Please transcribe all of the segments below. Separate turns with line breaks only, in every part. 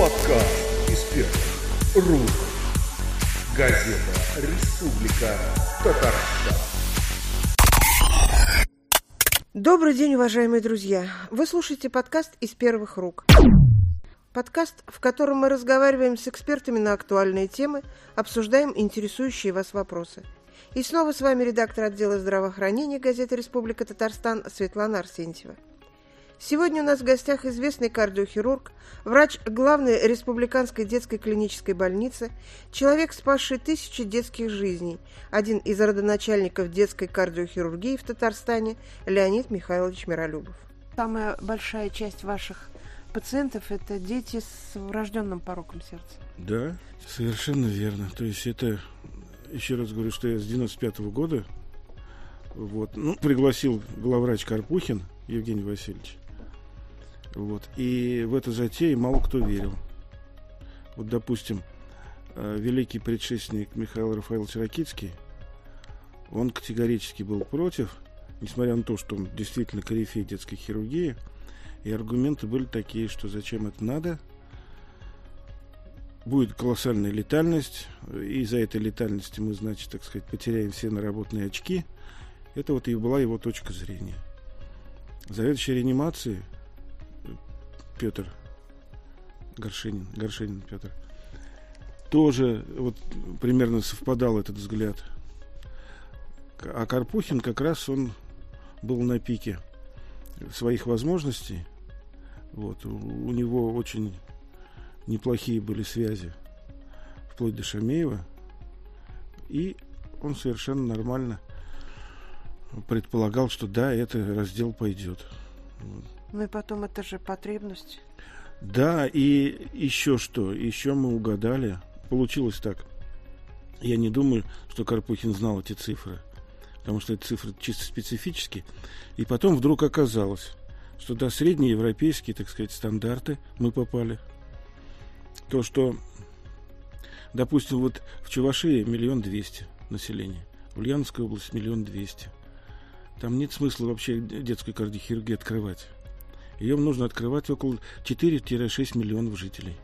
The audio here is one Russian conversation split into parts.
Подкаст из первых рук. Газета «Республика Татарстан».
Добрый день, уважаемые друзья! Вы слушаете подкаст «Из первых рук». Подкаст, в котором мы разговариваем с экспертами на актуальные темы, обсуждаем интересующие вас вопросы. И снова с вами редактор отдела здравоохранения газеты «Республика Татарстан» Светлана Арсентьева. Сегодня у нас в гостях известный кардиохирург, врач главной республиканской детской клинической больницы, человек, спасший тысячи детских жизней, один из родоначальников детской кардиохирургии в Татарстане Леонид Михайлович Миролюбов. Самая большая часть ваших пациентов – это дети с врожденным пороком сердца.
Да, совершенно верно. То есть это, еще раз говорю, что я с 95 -го года вот, ну, пригласил главврач Карпухин Евгений Васильевич. Вот. И в эту затею мало кто верил. Вот, допустим, э, великий предшественник Михаил Рафаэлович Ракицкий, он категорически был против, несмотря на то, что он действительно корифей детской хирургии, и аргументы были такие, что зачем это надо, будет колоссальная летальность, и из-за этой летальности мы, значит, так сказать, потеряем все наработанные очки. Это вот и была его точка зрения. Заведующий реанимации – Петр Горшинин, Горшинин Петр, тоже вот примерно совпадал этот взгляд. А Карпухин как раз он был на пике своих возможностей. Вот. У него очень неплохие были связи вплоть до Шамеева. И он совершенно нормально предполагал, что да, это раздел пойдет.
Вот. Ну и потом это же потребность.
Да, и еще что, еще мы угадали. Получилось так. Я не думаю, что Карпухин знал эти цифры, потому что эти цифры чисто специфические. И потом вдруг оказалось, что до среднеевропейские, так сказать, стандарты мы попали. То, что, допустим, вот в Чувашии миллион двести населения, в Ульяновской области миллион двести. Там нет смысла вообще детскую кардиохирургию открывать. Ее нужно открывать около 4-6 миллионов жителей.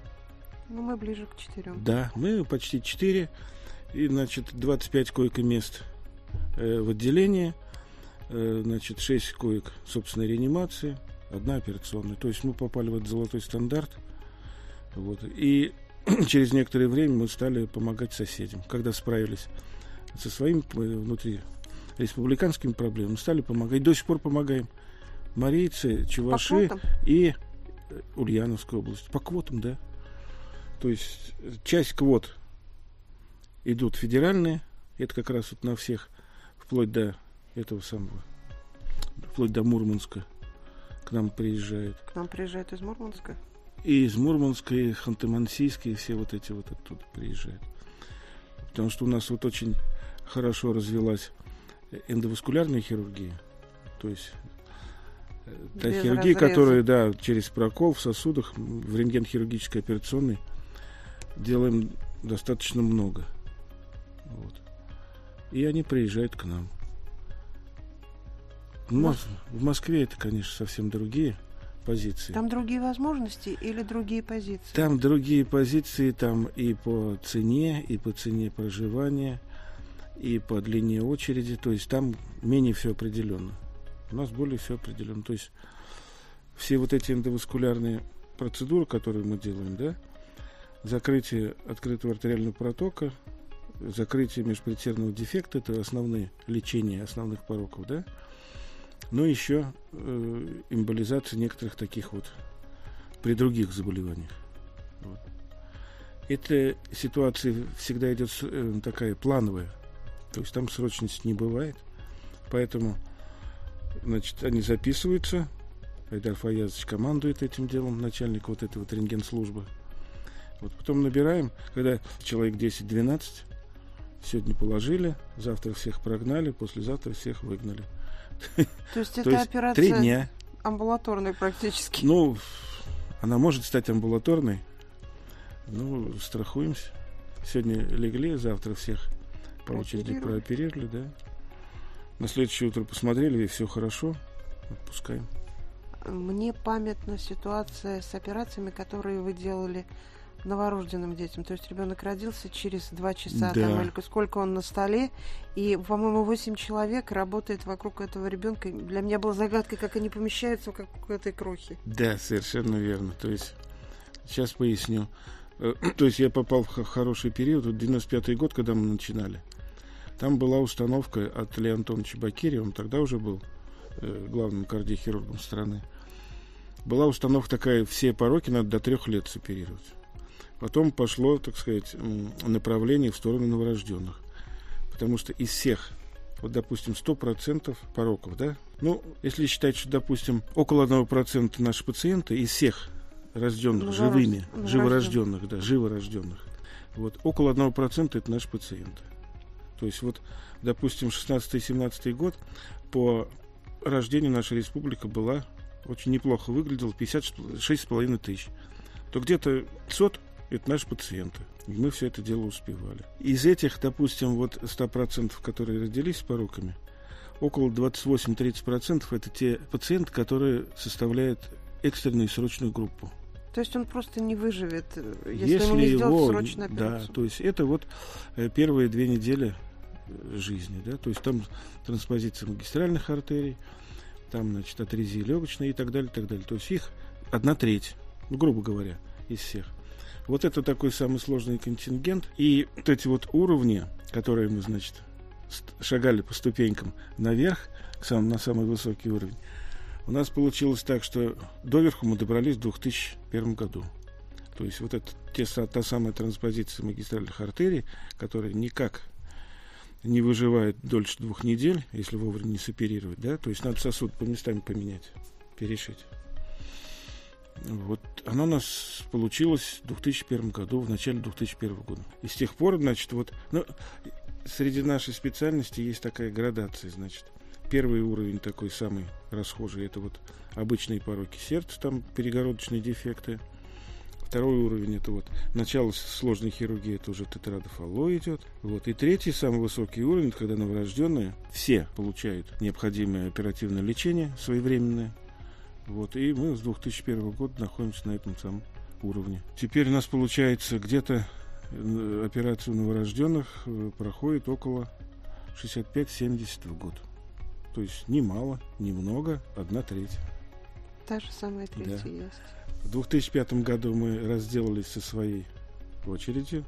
Ну, мы ближе к 4.
Да, мы почти 4. И, значит, 25 койко-мест э, в отделении, э, значит, 6 коек собственной реанимации, одна операционная. То есть мы попали в этот золотой стандарт. Вот. И через некоторое время мы стали помогать соседям. Когда справились со своими э, внутри республиканскими проблемами, стали помогать. До сих пор помогаем. Марийцы, Чуваши и э, Ульяновская область. По квотам, да. То есть часть квот идут федеральные, это как раз вот на всех, вплоть до этого самого, вплоть до Мурманска к нам приезжают.
К нам приезжают из Мурманска?
И из Мурманска, и Ханты-Мансийска, и все вот эти вот оттуда приезжают. Потому что у нас вот очень хорошо развилась эндоваскулярная хирургия. То есть Та Без хирургия, разреза. которая, да, через прокол в сосудах, в рентген-хирургической операционной делаем достаточно много. Вот. И они приезжают к нам. Мос- в Москве это, конечно, совсем другие позиции.
Там другие возможности или другие позиции?
Там другие позиции, там и по цене, и по цене проживания, и по длине очереди. То есть там менее все определенно. У нас более все определено. То есть все вот эти эндоваскулярные процедуры, которые мы делаем, да, закрытие открытого артериального протока, закрытие межпредсердного дефекта, это основные лечения основных пороков, да, но еще э, эмболизация некоторых таких вот при других заболеваниях. Вот. Эта ситуация всегда идет э, такая плановая, то есть там срочности не бывает, поэтому Значит, они записываются. Айдар Фаязович командует этим делом, начальник вот этой вот рентген-службы. Вот потом набираем, когда человек 10-12, сегодня положили, завтра всех прогнали, послезавтра всех выгнали.
То есть это операция три дня. амбулаторная практически?
Ну, она может стать амбулаторной. Ну, страхуемся. Сегодня легли, завтра всех по очереди прооперировали, да. На следующее утро посмотрели, и все хорошо, отпускаем.
мне памятна ситуация с операциями, которые вы делали новорожденным детям. То есть ребенок родился через два часа,
Да.
там, или сколько он на столе, и, по-моему, восемь человек работает вокруг этого ребенка. Для меня была загадкой, как они помещаются как в этой крохе.
Да, совершенно верно. То есть, сейчас поясню. Э, То есть я попал в хороший период, вот 95-й год, когда мы начинали. Там была установка от Илья Антоновича Бакирия, он тогда уже был э, главным кардиохирургом страны. Была установка такая, все пороки надо до трех лет соперировать. Потом пошло, так сказать, направление в сторону новорожденных. Потому что из всех, вот, допустим, 100% пороков, да, ну, если считать, что, допустим, около 1% наши пациенты из всех рожденных живыми, живорожденных, да, живорожденных, вот, около 1% это наши пациенты. То есть вот, допустим, 16-17 год по рождению наша республика была очень неплохо выглядела, 56,5 тысяч. То где-то 500 это наши пациенты. Мы все это дело успевали. Из этих, допустим, вот 100%, которые родились с пороками, около 28-30% это те пациенты, которые составляют экстренную и срочную группу.
То есть он просто не выживет, э, если, ему не сделать срочную
да,
операцию.
то есть это вот э, первые две недели э, жизни, да, то есть там транспозиция магистральных артерий, там, значит, атрезия легочная и так далее, так далее. То есть их одна треть, ну, грубо говоря, из всех. Вот это такой самый сложный контингент. И вот эти вот уровни, которые мы, значит, шагали по ступенькам наверх, к самому, на самый высокий уровень, у нас получилось так, что доверху мы добрались в 2001 году. То есть вот это те, та самая транспозиция магистральных артерий, которая никак не выживает дольше двух недель, если вовремя не соперировать, да, то есть надо сосуд по местам поменять, перешить. Вот оно у нас получилось в 2001 году, в начале 2001 года. И с тех пор, значит, вот, ну, среди нашей специальности есть такая градация, значит. Первый уровень такой самый расхожий, это вот обычные пороки сердца, там перегородочные дефекты. Второй уровень это вот начало сложной хирургии, это уже тетрадофало идет. Вот. И третий, самый высокий уровень, когда новорожденные все получают необходимое оперативное лечение своевременное. Вот. И мы с 2001 года находимся на этом самом уровне. Теперь у нас получается где-то э, операцию новорожденных э, проходит около 65-70 в год. То есть ни мало, ни много, одна треть.
Та же самая третья
Да.
есть.
В 2005 году мы разделались со своей очередью.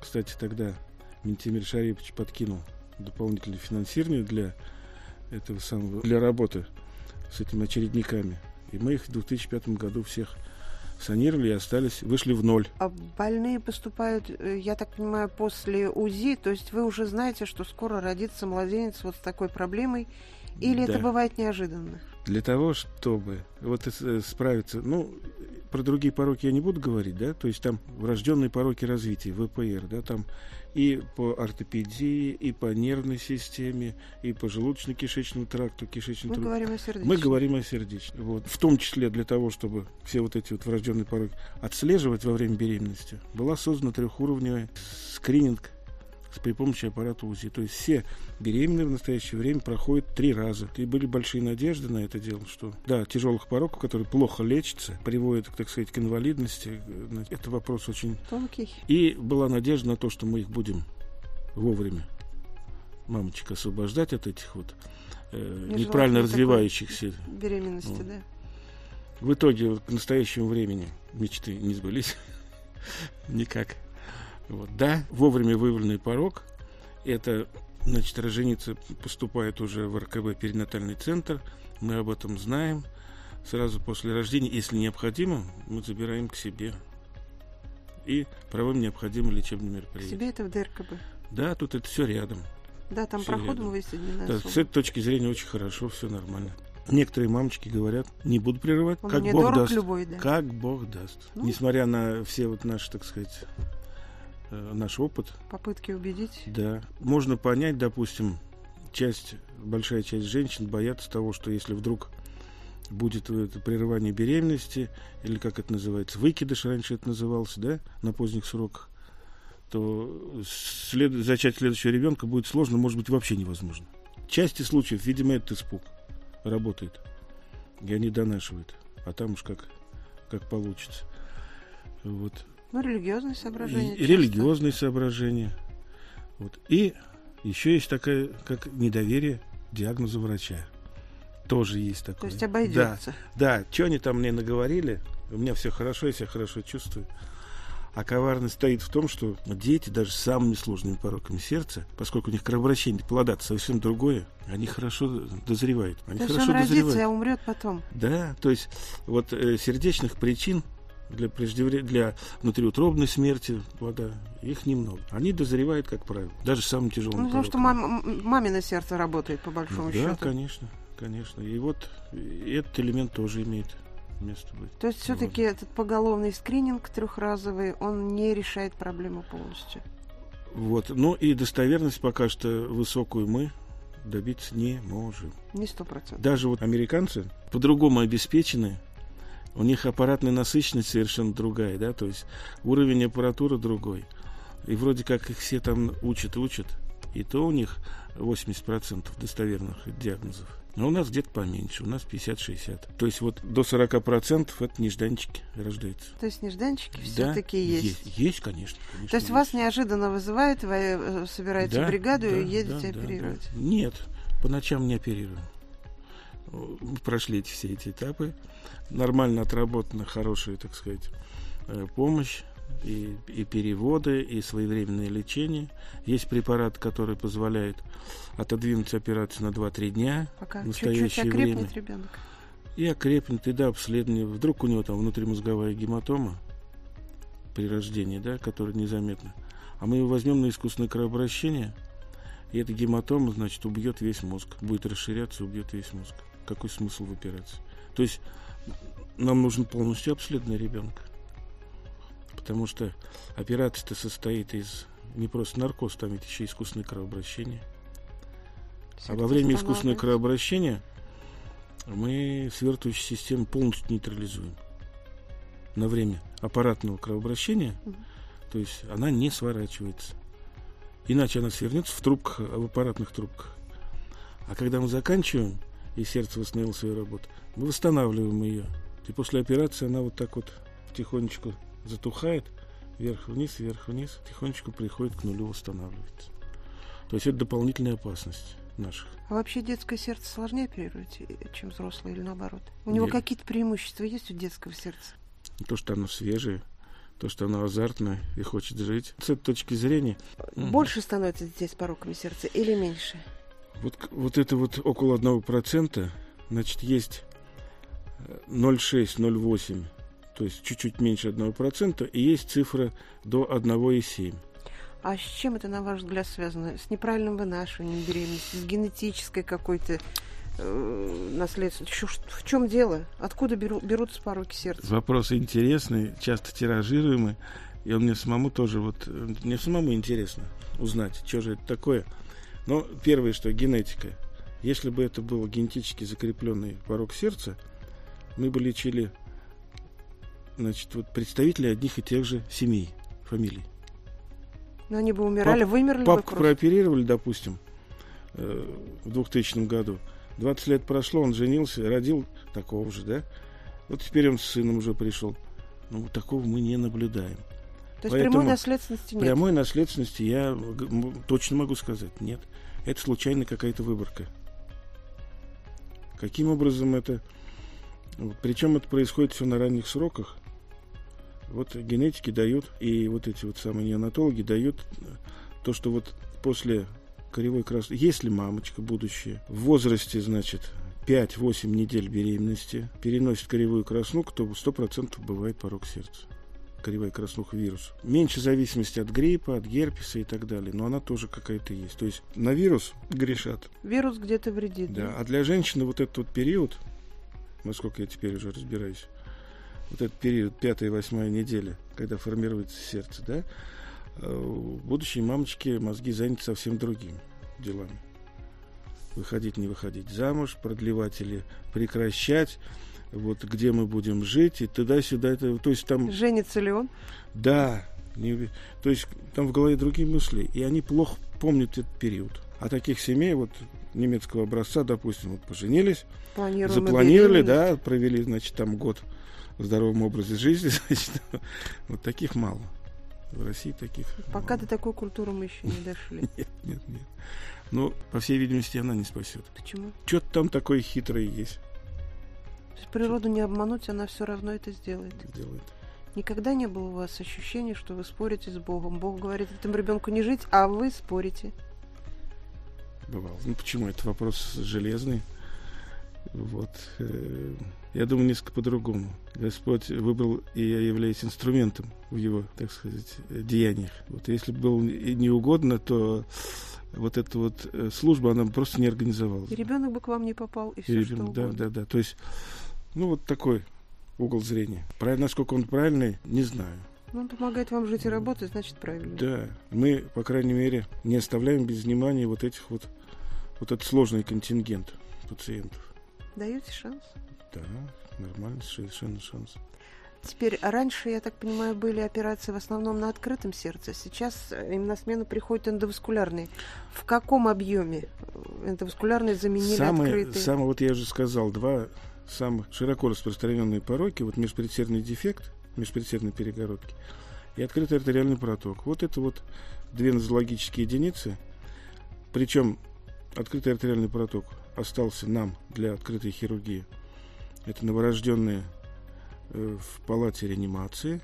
Кстати, тогда Ментимир Шарипович подкинул дополнительное финансирование для этого самого, для работы с этими очередниками. И мы их в 2005 году всех санировали и остались, вышли в ноль.
А больные поступают, э, я так понимаю, после УЗИ, то есть вы уже знаете, что скоро родится младенец вот с такой проблемой, или это
Да.
бывает неожиданно?
Для того, чтобы вот э, справиться, ну, про другие пороки я не буду говорить, да, то есть там врожденные пороки развития, ВПР, да, там и по ортопедии, и по нервной системе, и по желудочно-кишечному тракту, кишечному
Мы
тракту.
говорим о сердечном.
Мы говорим о сердечном. Вот. В том числе для того, чтобы все вот эти вот врожденные пороки отслеживать во время беременности, была создана трехуровневый скрининг при помощи аппарата УЗИ. То есть все беременные в настоящее время проходят три раза. И были большие надежды на это дело, что да, тяжелых пороков, которые плохо лечатся, приводят, так сказать, к инвалидности. э, Это вопрос очень
Тонкий.
и была надежда на то, что мы их будем вовремя, мамочек, освобождать от этих вот э, неправильно развивающихся.
Беременности,
Ну.
да.
В итоге вот, к настоящему времени мечты не сбылись. Никак. Вот. Да, вовремя выявленный порог. Это, значит, роженица поступает уже в РКБ перинатальный центр. Мы об этом знаем. Сразу после рождения, если необходимо, мы забираем к себе. И проводим необходимые лечебные мероприятия.
себе это в ДРКБ.
Да, тут это все рядом.
Да, там
Всё
проходом высоединены
Да,
особо.
с этой точки зрения очень хорошо, все нормально. Некоторые мамочки говорят, не буду прерывать,
Он
как
мне
Бог
дорог
даст.
любой, да.
Как Бог даст.
Ну.
Несмотря на все вот наши, так сказать, наш опыт,
Попытки убедить.
да, можно понять, допустим, часть, большая часть женщин боятся того, что если вдруг будет это прерывание беременности, или как это называется, выкидыш, раньше это называлось, да, на поздних сроках, то след... зачать следующего ребенка будет сложно, может быть, вообще невозможно. В части случаев, видимо, этот испуг работает. И они донашивают. А там уж как, как получится. Вот.
Ну, религиозные соображения.
И, религиозные соображения. Вот. И еще есть такая, как недоверие диагнозу врача. Тоже есть такое.
То есть обойдется.
Да, да. что они там мне наговорили, у меня все хорошо, я себя хорошо чувствую. А коварность стоит в том, что дети даже с самыми сложными пороками сердца, поскольку у них кровообращение плода совсем другое, они хорошо дозревают. Они
то
хорошо
он
дозревают.
родится, а умрет потом.
Да, то есть вот э, сердечных причин для, преждевре... для внутриутробной смерти плода, их немного. Они дозревают, как правило, даже самым тяжелым.
Ну, потому что мам, мамино сердце работает, по большому
ну,
счету.
Да, конечно, конечно. И вот этот элемент тоже имеет место быть.
То есть все-таки этот поголовный скрининг трехразовый, он не решает проблему полностью.
Вот. Ну и достоверность пока что высокую мы добиться не можем.
Не сто процентов.
Даже вот американцы по-другому обеспечены. У них аппаратная насыщенность совершенно другая, да, то есть уровень аппаратуры другой. И вроде как их все там учат, учат. И то у них 80% достоверных диагнозов. Но у нас где-то поменьше, у нас 50-60. То есть вот до 40% это нежданчики рождаются.
То есть нежданчики
да,
все-таки есть?
есть? Есть, конечно. конечно
То есть
есть.
вас неожиданно вызывают, вы э, собираете
да,
бригаду
да,
и едете
да,
оперировать?
Да, да. Нет, по ночам не оперируем. Прошли эти, все эти этапы. Нормально отработана хорошая, так сказать, э, помощь и, и переводы, и своевременное лечение. Есть препарат, который позволяет отодвинуть операцию на 2-3 дня.
Пока
в настоящее
чуть-чуть
время.
ребенок.
И окрепнет, и да, обследование. Вдруг у него там внутримозговая гематома при рождении, да, которая незаметна. А мы его возьмем на искусственное кровообращение, и эта гематома, значит, убьет весь мозг. Будет расширяться, убьет весь мозг. Какой смысл в операции? То есть нам нужен полностью обследованный ребенка. Потому что операция-то состоит из не просто наркоз, там ведь еще искусственное кровообращение.
Сердце
а во время искусственного кровообращения мы свертывающую систему полностью нейтрализуем. На время аппаратного кровообращения,
Мгм.
то есть она не сворачивается. Иначе она свернется в трубках, в аппаратных трубках. А когда мы заканчиваем, и сердце восстановило свою работу, мы восстанавливаем ее. И после операции она вот так вот потихонечку затухает, вверх-вниз, вверх-вниз, тихонечку приходит к нулю, восстанавливается. То есть это дополнительная опасность наших.
А вообще детское сердце сложнее оперировать, э, чем взрослое или наоборот? У него какие-то преимущества есть у детского сердца?
То, что оно свежее, то, что оно азартное и хочет жить. С этой точки зрения.
Больше становится детей с пороками сердца или меньше?
Вот, вот это вот около 1%, значит, есть э, 0,6-0,8, то есть чуть-чуть меньше 1%, и есть цифра до 1,7.
А с чем это, на ваш взгляд, связано? С неправильным вынашиванием беременности, с генетической какой-то э, наследственностью? Чё- В чем дело? Откуда беру- берутся пороки сердца?
Вопрос интересный, часто тиражируемый, и он мне самому тоже вот, э, мне самому интересно узнать, что же это такое. Но первое, что генетика. Если бы это был генетически закрепленный порог сердца, мы бы лечили значит, вот представителей одних и тех же семей, фамилий.
Но они бы умирали, вымерли бы
Папку
просто.
прооперировали, допустим, э, в 2000 году. 20 лет прошло, он женился, родил такого же, да? Вот теперь он с сыном уже пришел. Ну, вот такого мы не наблюдаем.
То есть
поэтому
прямой наследственности нет.
Прямой наследственности я точно могу сказать, нет. Это случайно какая-то выборка. Каким образом это... Причем это происходит все на ранних сроках. Вот генетики дают, и вот эти вот самые неонатологи дают э, то, что вот после коревой красоты, если мамочка будущая в возрасте, значит, 5-8 недель беременности переносит коревую краснуху, то 100% бывает порог сердца коревая краснуха вирус. Меньше зависимости от гриппа, от герпеса и так далее, но она тоже какая-то есть. То есть на вирус грешат.
Вирус где-то вредит.
Да. А для женщины вот этот вот период, насколько я теперь уже разбираюсь, вот этот период, пятая и восьмая неделя, когда формируется сердце, да, э, у будущей мамочки мозги заняты совсем другими делами. Выходить, не выходить замуж, продлевать или прекращать, вот где мы будем жить и туда-сюда. Это, то есть там
Женится ли он?
да, не- то есть там в голове другие мысли, и они плохо помнят этот период. А таких семей, вот немецкого образца, допустим, вот поженились,
Планируем
запланировали, да, провели, значит, там год в здоровом образе жизни, значит, вот таких мало. В России таких
Пока
мало.
до такой культуры мы еще не дошли.
Нет, нет, нет. Но, по всей видимости, она не спасет.
Почему?
Что-то там такое хитрое есть.
То есть природу не обмануть, она все равно это сделает.
Делает.
Никогда не было у вас ощущения, что вы спорите с Богом. Бог говорит этому ребенку не жить, а вы спорите.
Бывало. Ну, почему? Это вопрос железный. Вот. э, Я думаю, несколько по-другому. Господь выбрал, и я являюсь инструментом в его, так сказать, деяниях. Вот если бы было и не угодно, то вот эта вот э, служба, она бы просто не организовалась.
И ребенок бы к вам не попал, и
И
все что
ребенок- да,
угодно.
да, да. То есть, ну, вот такой угол зрения. Правильно, насколько он правильный, не знаю.
Он помогает вам жить и работать, значит, правильно.
Да, мы, по крайней мере, не оставляем без внимания вот этих вот, вот этот сложный контингент пациентов.
Даете шанс?
Да, нормально, совершенно шанс.
Теперь, раньше, я так понимаю, были операции в основном на открытом сердце. Сейчас им на смену приходят эндоваскулярные. В каком объеме эндоваскулярные заменили
Самые,
открытые?
самые, вот я уже сказал, два самых широко распространенные пороки, вот межпредсердный дефект, межпредсердной перегородки и открытый артериальный проток. Вот это вот две нозологические единицы. Причем открытый артериальный проток остался нам для открытой хирургии. Это новорожденные э, в палате реанимации,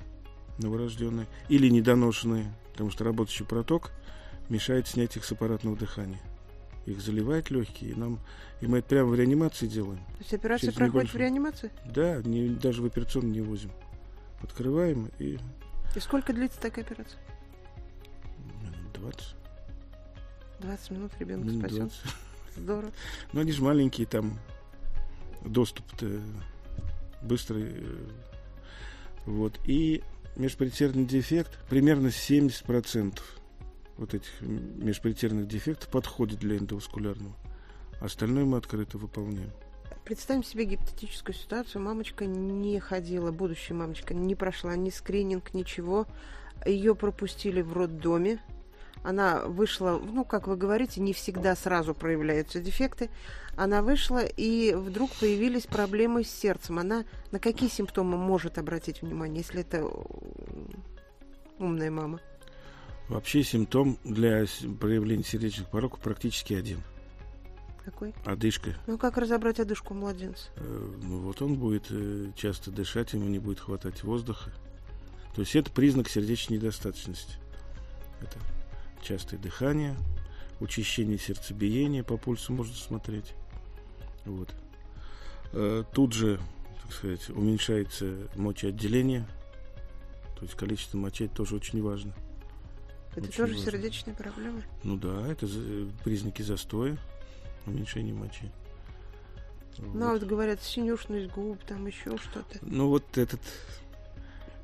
новорожденные, или недоношенные, потому что работающий проток мешает снять их с аппаратного дыхания. Их заливает легкие, и нам и мы это прямо в реанимации делаем.
То есть операция
через
проходит в
небольшую-
реанимации?
Да, не, даже в операционную не возим. Открываем и
И сколько длится такая операция?
минут 20.
20 минут ребенок
минут
спасен.
20.
Здорово.
Ну, они же маленькие, там доступ-то быстрый. э, Вот. И межпредсердный дефект, примерно 70% вот этих м- межпредсердных дефектов подходит для эндоваскулярного. Остальное мы открыто выполняем.
Представим себе гипотетическую ситуацию. Мамочка не ходила, будущая мамочка не прошла ни скрининг, ничего. Ее пропустили в роддоме. Она вышла, ну, как вы говорите, не всегда сразу проявляются дефекты. Она вышла, и вдруг появились проблемы с сердцем. Она на какие симптомы может обратить внимание, если это умная мама?
Вообще симптом для проявления сердечных пороков практически один.
Какой?
Одышка.
Ну, как разобрать одышку младенца?
Э, Ну вот он будет э, часто дышать, ему не будет хватать воздуха. То есть это признак сердечной недостаточности. Это частое дыхание, учащение сердцебиения по пульсу можно смотреть. Вот. Э, Тут же, так сказать, уменьшается мочеотделение. То есть количество мочей тоже очень важно.
Это
Очень
тоже
важно.
сердечные проблемы?
Ну да, это признаки застоя, уменьшение мочи.
Ну, а вот говорят, синюшность губ, там еще что-то.
Ну вот этот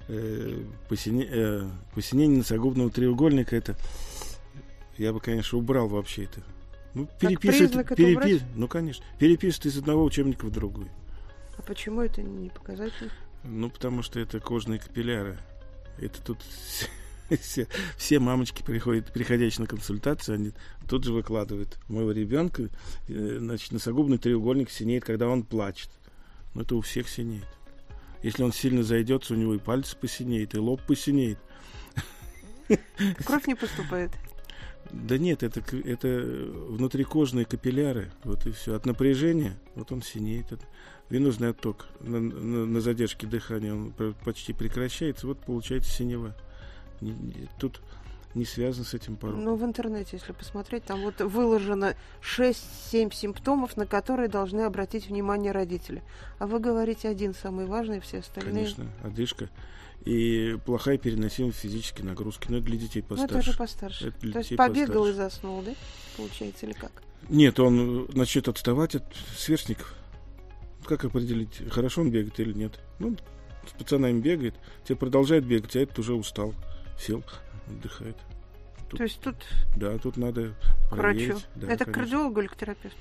э, посине- э, посинение носогубного треугольника, это я бы, конечно, убрал вообще это. Ну,
это убрать?
ну, конечно, переписывать из одного учебника в другой.
А почему это не показатель?
Ну, потому что это кожные капилляры. Это тут все, все мамочки приходят, приходящие на консультацию, они тут же выкладывают. У моего ребенка, э, значит, носогубный треугольник синеет, когда он плачет. Но это у всех синеет. Если он сильно зайдется, у него и пальцы посинеет, и лоб посинеет.
Кровь не поступает.
Да нет, это, это внутрикожные капилляры. Вот и все. От напряжения, вот он синеет. От- Венозный отток на, на- на задержке дыхания он почти прекращается. Вот получается синева. Не- не- тут не связано с этим пороком.
Ну, в интернете, если посмотреть, там вот выложено 6-7 симптомов, на которые должны обратить внимание родители. А вы говорите один самый важный, все остальные.
Конечно, одышка. И плохая переносимость физической нагрузки. Но это для детей
Ну, это
постарше.
уже постарше.
Это для
То есть побегал и
постарше.
заснул, да? Получается, или как?
Нет, он начнет отставать от сверстников. Как определить, хорошо он бегает или нет? Ну, с пацанами бегает, те продолжает бегать, а этот уже устал, сел, отдыхает. Тут-
То есть тут
Да, тут надо
к врачу.
проверить. Да,
это
конечно.
кардиологу или к терапевту?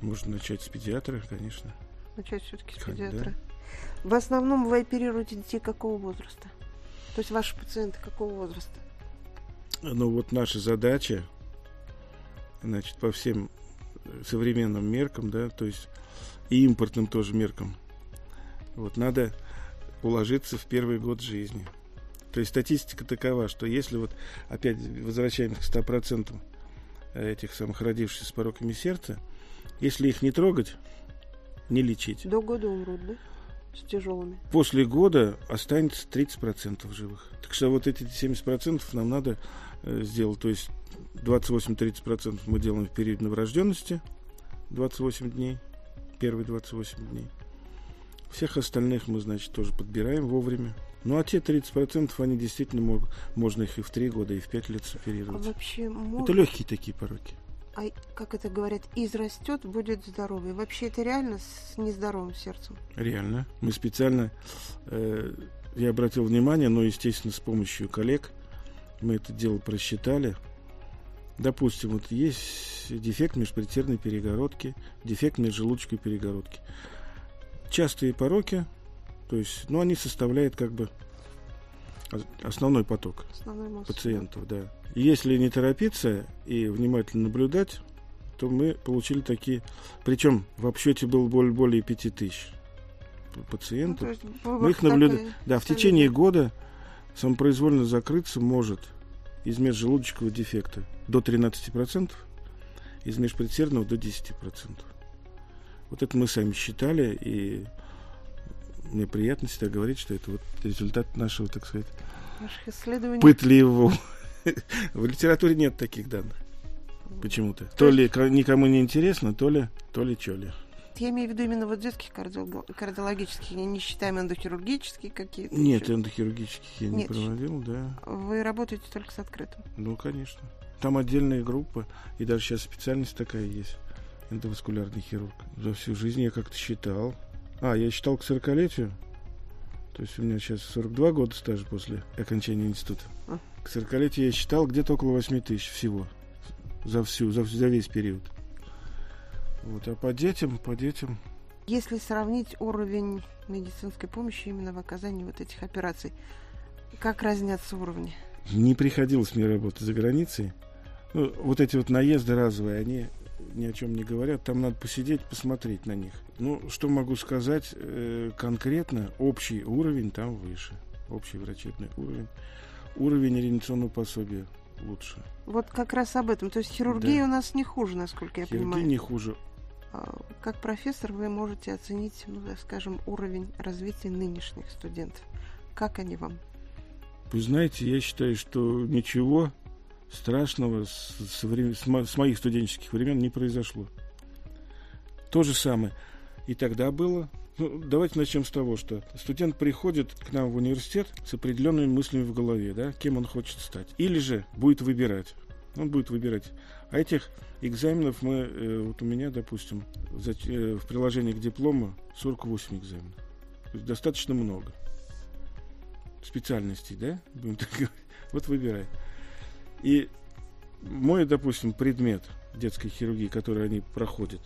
Можно начать с педиатра, конечно.
Начать все-таки с
Как, да.
педиатра. В основном вы оперируете детей какого возраста? То есть ваши пациенты какого возраста?
Ну вот наша задача, значит, по всем современным меркам, да, то есть и импортным тоже меркам. Вот надо уложиться в первый год жизни. То есть статистика такова, что если вот опять возвращаемся к 100% этих самых родившихся с пороками сердца, если их не трогать, не лечить.
До года умрут, да? С тяжелыми.
После года останется 30% живых. Так что вот эти 70% нам надо э, сделать. То есть 28-30% мы делаем в период новорожденности, 28 дней, первые 28 дней. Всех остальных мы, значит, тоже подбираем вовремя. Ну, а те 30% они действительно могут, можно их и в 3 года, и в 5 лет
А
соферировать.
вообще можно...
Это легкие такие пороки.
А как это говорят, израстет, будет здоровый. Вообще это реально с нездоровым сердцем?
Реально. Мы специально, э, я обратил внимание, но, естественно, с помощью коллег, мы это дело просчитали. Допустим, вот есть дефект межпредсердной перегородки, дефект межжелудочковой перегородки. Частые пороки, то есть, ну, они составляют как бы ос- основной поток
Основной мозг.
пациентов, да. И если не торопиться и внимательно наблюдать, то мы получили такие... Причем в обсчете было более, более 5 тысяч
Ну,
пациентов.
то есть
Мы их наблюдаем.
такой
Да, в течение года самопроизвольно закрыться может из межжелудочкового дефекта до 13%, из межпредсердного до 10%. Вот это мы сами считали, и мне приятно всегда говорить, что это вот результат нашего, так сказать,
Наших исследований.
пытливого. В литературе нет таких данных. Почему-то. То ли никому не интересно, то ли, то ли чё ли.
Я имею в виду именно вот детских кардиолог- кардиологических, не не считаем эндохирургические какие-то.
Нет,
еще.
эндохирургических я не
Нет.
проводил, да.
Вы работаете только с открытым.
Ну, конечно. Там отдельная группа, и даже сейчас специальность такая есть. Эндоваскулярный хирург. За всю жизнь я как-то считал. А, я считал к 40-летию. То есть у меня сейчас 42 года стажа после окончания института.
А.
К 40-летию я считал где-то около 8 тысяч всего. За всю, за, за весь период. Вот, а по детям, по детям,
Если сравнить уровень медицинской помощи именно в оказании вот этих операций, как разнятся уровни?
Не приходилось мне работать за границей. Ну, вот эти вот наезды разовые, они ни о чем не говорят. Там надо посидеть, посмотреть на них. Ну, что могу сказать э, конкретно? Общий уровень там выше. Общий врачебный уровень. Уровень ориентационного пособия лучше.
Вот как раз об этом. То есть хирургия
Да.
у нас не хуже, насколько я
Хирургия
понимаю.
не хуже.
А, Как профессор вы можете оценить, ну, скажем, уровень развития нынешних студентов. Как они вам?
Вы знаете, я считаю, что ничего страшного с, с мо- с моих студенческих времен не произошло. То же самое. И тогда было. Ну, давайте начнем с того, что студент приходит к нам в университет с определенными мыслями в голове, да, кем он хочет стать. Или же будет выбирать. Он будет выбирать. А этих экзаменов мы, э, вот у меня, допустим, за- э, в приложении к диплому 48 экзаменов. То есть достаточно много специальностей, да, будем так говорить, вот выбирай. И мой, допустим, предмет детской хирургии, который они проходят,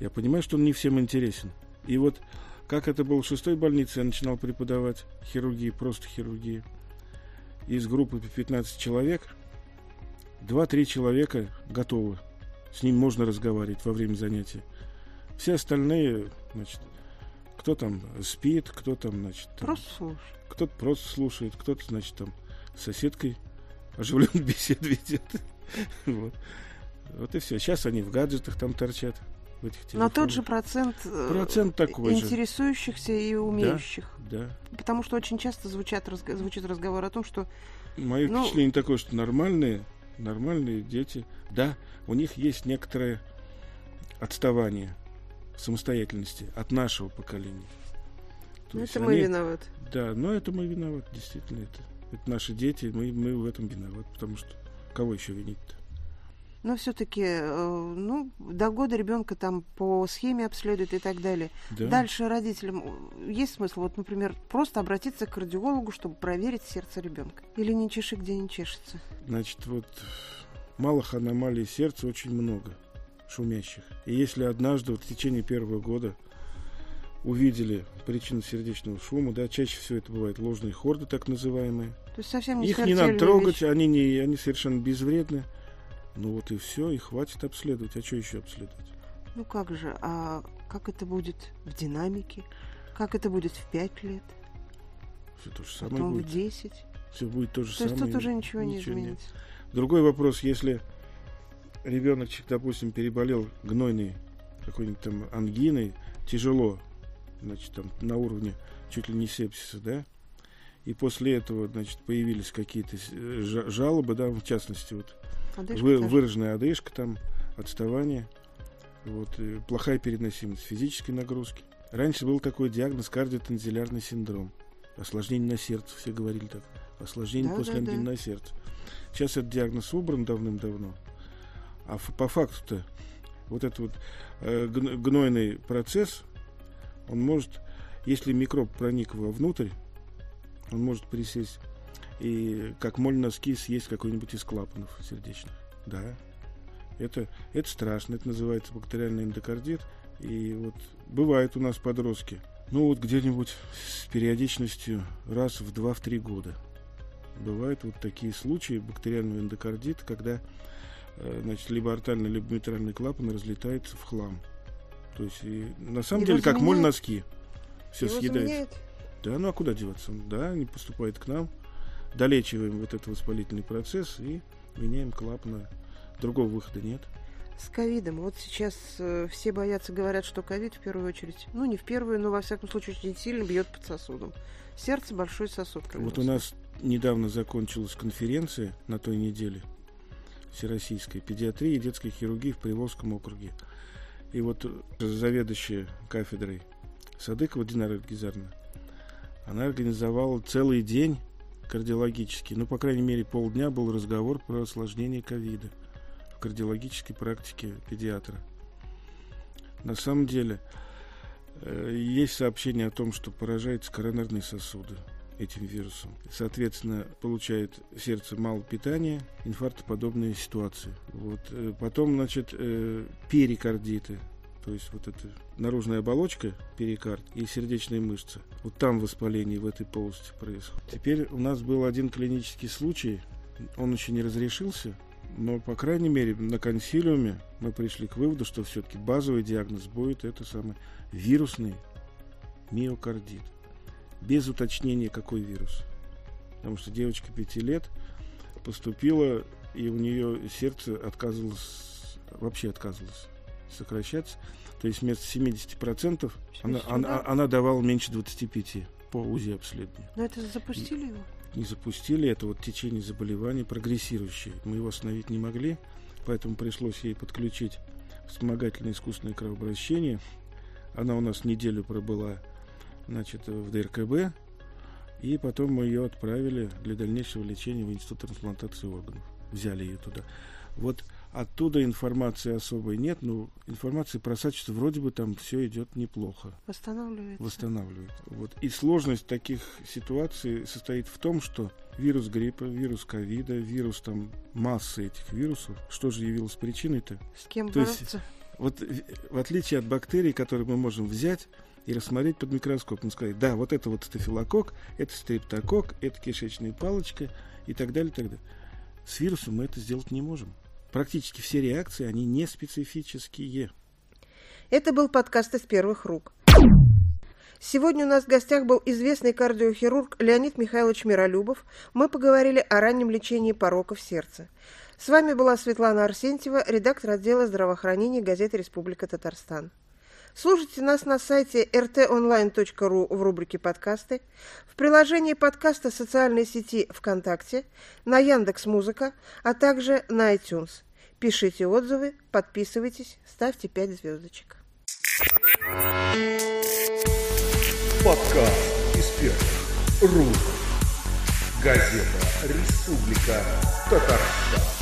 я понимаю, что он не всем интересен. И вот как это было в шестой больнице, я начинал преподавать хирургии, просто хирургии. Из группы 15 человек, 2-3 человека готовы. С ним можно разговаривать во время занятий. Все остальные, значит, кто там спит, кто там, значит, там,
Просто слушай.
кто-то просто слушает, кто-то, значит, там с соседкой оживленную беседу ведет. Вот. Вот и все. Сейчас они в гаджетах там торчат. В этих
Но тот
телефонах.
же процент, э,
Процент такой же.
интересующихся и умеющих.
Да.
Потому что очень часто звучат, разго- звучит разговор о том, что
Мое
Ну-
впечатление такое, что нормальные, нормальные дети, да, у них есть некоторое отставание самостоятельности от нашего поколения. То
ну, это мы
они-
виноваты.
Да, но это мы виноваты, действительно. Это, это наши дети, мы, мы в этом виноваты, потому что кого еще винить-то?
Но все-таки, ну, до года ребенка там по схеме обследуют и так далее.
Да.
Дальше родителям э, есть смысл, вот, например, просто обратиться к кардиологу, чтобы проверить сердце ребенка. Или не чеши, где не чешется.
Значит, вот малых аномалий сердца очень много, шумящих. И если однажды вот в течение первого года увидели причину сердечного шума, да, чаще всего это бывают ложные хорды, так называемые.
То есть совсем не
Их не надо трогать,
вещь.
они, не, они совершенно безвредны. Ну вот и все, и хватит обследовать. А что еще обследовать?
Ну как же, а как это будет в динамике? Как это будет в 5 лет?
Все то же самое
Потом
будет.
в 10?
Все будет то же
То есть
самое.
тут уже ничего, не
ничего нет.
изменится.
Другой вопрос, если ребеночек, допустим, переболел гнойной какой-нибудь там ангиной, тяжело, значит, там на уровне чуть ли не сепсиса, да, и после этого, значит, появились какие-то э, жа- жалобы, да, в частности, вот
Одышка
вы- выраженная одышка, там, отставание, вот, плохая переносимость физической нагрузки. Раньше был такой диагноз кардиотензилярный синдром. Осложнение на сердце, все говорили так. Осложнение
Да,
после
да, да.
ангины на сердце. Сейчас этот диагноз убран давным-давно. А по факту-то вот этот вот э, гн- гнойный процесс, он может, если микроб проник вовнутрь, он может присесть и как моль носки съесть какой-нибудь из клапанов сердечных. Да. Это, это страшно, это называется бактериальный эндокардит. И вот бывают у нас подростки, ну вот где-нибудь с периодичностью раз в 2-3 года. Бывают вот такие случаи бактериального эндокардита, когда э, значит, либо артальный, либо митральный клапан разлетается в хлам. То есть, и, на самом
Его
деле, как моль носки. Все
Его
съедается.
заменяет?
Да, ну а куда деваться? Да, они поступают к нам, долечиваем вот этот воспалительный процесс и меняем клапаны. Другого выхода нет.
С ковидом. Вот сейчас э, все боятся, говорят, что ковид в первую очередь, ну не в первую, но во всяком случае очень сильно бьет под сосудом. Сердце большой сосуд. как
Вот у нас недавно закончилась конференция на той неделе Всероссийской педиатрии и детской хирургии в Приволжском округе. И вот э, заведующая кафедрой Садыкова Динара Эльгизарна, она организовала целый день кардиологический, ну, по крайней мере, полдня был разговор про осложнение ковида в кардиологической практике педиатра. На самом деле, э, есть сообщение о том, что поражаются коронарные сосуды этим вирусом. Соответственно, получает сердце мало питания, инфарктоподобные ситуации. Вот. э, Потом, значит, э, перикардиты, то есть вот эта наружная оболочка, перикард и сердечные мышцы. Вот там воспаление в этой полости происходит. Теперь у нас был один клинический случай, он еще не разрешился, но, по крайней мере, на консилиуме мы пришли к выводу, что все-таки базовый диагноз будет это самый вирусный миокардит. Без уточнения, какой вирус. Потому что девочка 5 лет поступила, и у нее сердце отказывалось, вообще отказывалось сокращаться. То есть вместо 70% она,
Всё,
она, она давала меньше 25 по УЗИ обследованию
Но это запустили его?
не запустили, это вот течение заболевания прогрессирующее. Мы его остановить не могли, поэтому пришлось ей подключить вспомогательное искусственное кровообращение. Она у нас неделю пробыла значит, в ДРКБ, и потом мы ее отправили для дальнейшего лечения в Институт трансплантации органов. Взяли ее туда. Вот оттуда информации особой нет, но информация просачивается, вроде бы там все идет неплохо
Восстанавливается.
восстанавливает. Вот. И сложность таких ситуаций состоит в том, что вирус гриппа, вирус ковида, вирус там массы этих вирусов, что же явилось причиной-то?
С кем
То есть-
бороться?
Вот в- отличие от бактерий, которые мы можем взять и рассмотреть под микроскопом, сказать, да, вот это вот стафилококк, это стрептококк, это кишечная палочка и так далее, и так далее. С вирусом мы это сделать не можем. Практически все реакции, они не специфические.
Это был подкаст из первых рук. Сегодня у нас в гостях был известный кардиохирург Леонид Михайлович Миролюбов. Мы поговорили о раннем лечении пороков сердца. С вами была Светлана Арсентьева, редактор отдела здравоохранения газеты «Республика Татарстан». Слушайте нас на сайте rtonline.ru в рубрике «Подкасты», в приложении подкаста социальной сети ВКонтакте, на Яндекс Музыка, а также на iTunes. Пишите отзывы, подписывайтесь, ставьте 5 звездочек.
Подкаст рук. Газета «Республика Татарстан».